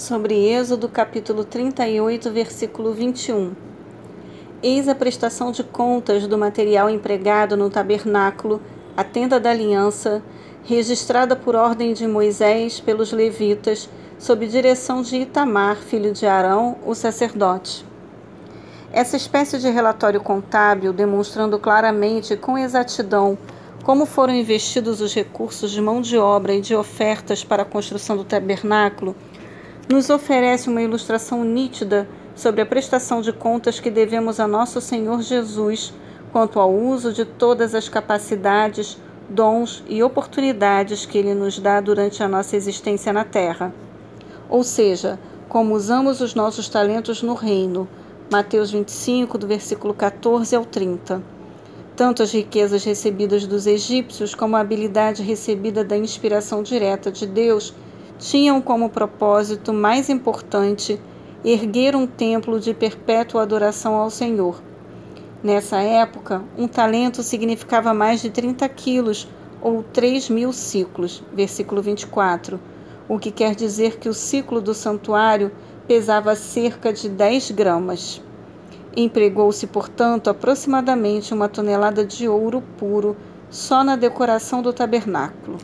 sobre Êxodo capítulo 38, versículo 21. Eis a prestação de contas do material empregado no tabernáculo, a tenda da aliança, registrada por ordem de Moisés pelos levitas, sob direção de Itamar, filho de Arão, o sacerdote. Essa espécie de relatório contábil, demonstrando claramente com exatidão como foram investidos os recursos de mão de obra e de ofertas para a construção do tabernáculo, nos oferece uma ilustração nítida sobre a prestação de contas que devemos a nosso Senhor Jesus quanto ao uso de todas as capacidades, dons e oportunidades que Ele nos dá durante a nossa existência na Terra. Ou seja, como usamos os nossos talentos no reino. Mateus 25, do versículo 14 ao 30. Tanto as riquezas recebidas dos egípcios como a habilidade recebida da inspiração direta de Deus tinham como propósito mais importante erguer um templo de perpétua adoração ao Senhor. Nessa época, um talento significava mais de 30 quilos, ou 3 mil ciclos, versículo 24, o que quer dizer que o ciclo do santuário pesava cerca de 10 gramas. Empregou-se, portanto, aproximadamente uma tonelada de ouro puro só na decoração do tabernáculo.